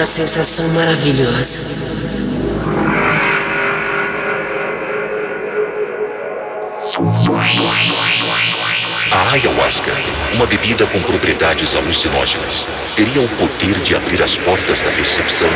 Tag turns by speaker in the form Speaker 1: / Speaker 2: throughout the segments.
Speaker 1: uma sensação maravilhosa.
Speaker 2: A ayahuasca, uma bebida com propriedades alucinógenas, teria o poder de abrir as portas da percepção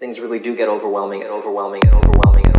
Speaker 3: Things really do get overwhelming and overwhelming and overwhelming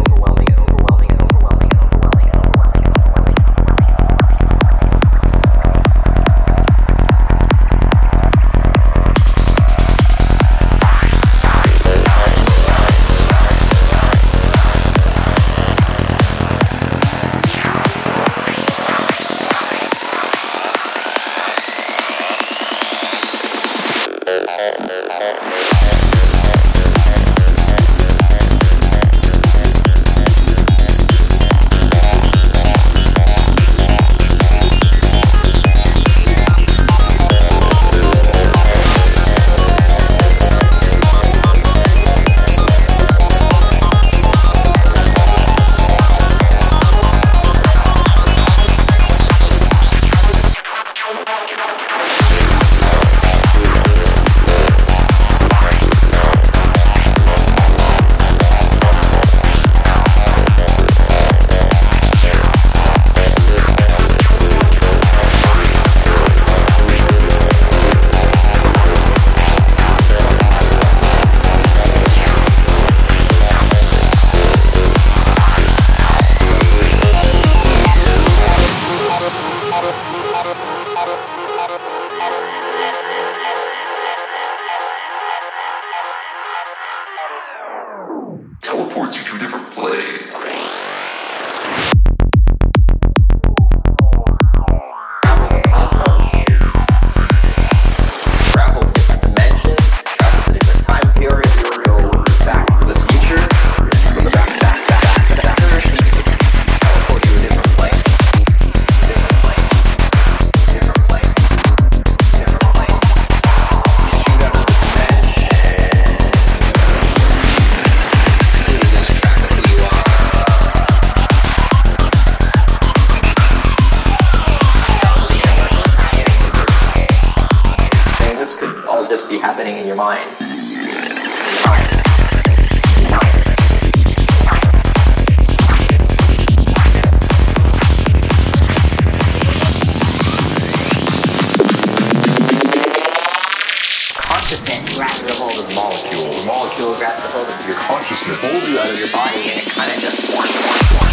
Speaker 3: just be happening in your mind.
Speaker 1: Consciousness grabs a hold of the molecule. The molecule grabs a hold of your
Speaker 4: Consciousness.
Speaker 1: pulls you out of your body and it kind of just